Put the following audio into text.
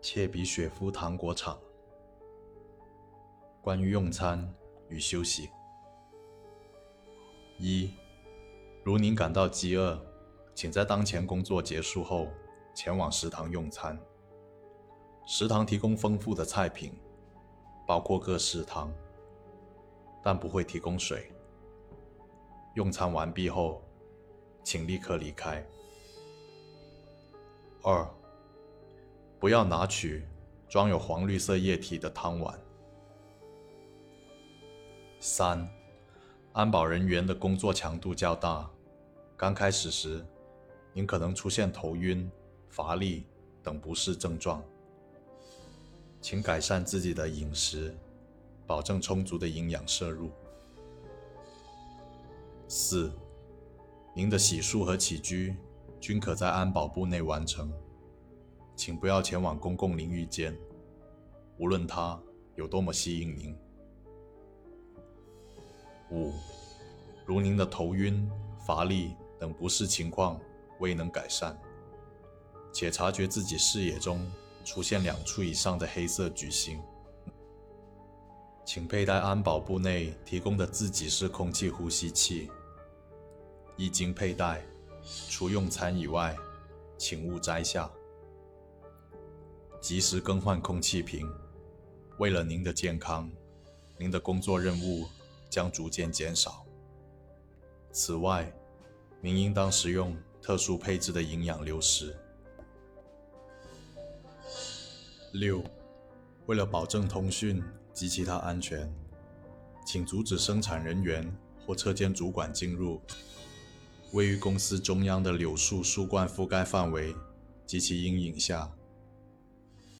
切比雪夫糖果厂。关于用餐与休息：一，如您感到饥饿，请在当前工作结束后前往食堂用餐。食堂提供丰富的菜品，包括各式汤，但不会提供水。用餐完毕后，请立刻离开。二，不要拿取装有黄绿色液体的汤碗。三，安保人员的工作强度较大，刚开始时，您可能出现头晕、乏力等不适症状。请改善自己的饮食，保证充足的营养摄入。四，您的洗漱和起居均可在安保部内完成，请不要前往公共淋浴间，无论它有多么吸引您。五，如您的头晕、乏力等不适情况未能改善，且察觉自己视野中。出现两处以上的黑色矩形，请佩戴安保部内提供的自给式空气呼吸器。一经佩戴，除用餐以外，请勿摘下。及时更换空气瓶。为了您的健康，您的工作任务将逐渐减少。此外，您应当使用特殊配置的营养流食。六，为了保证通讯及其他安全，请阻止生产人员或车间主管进入位于公司中央的柳树树冠覆盖范围及其阴影下。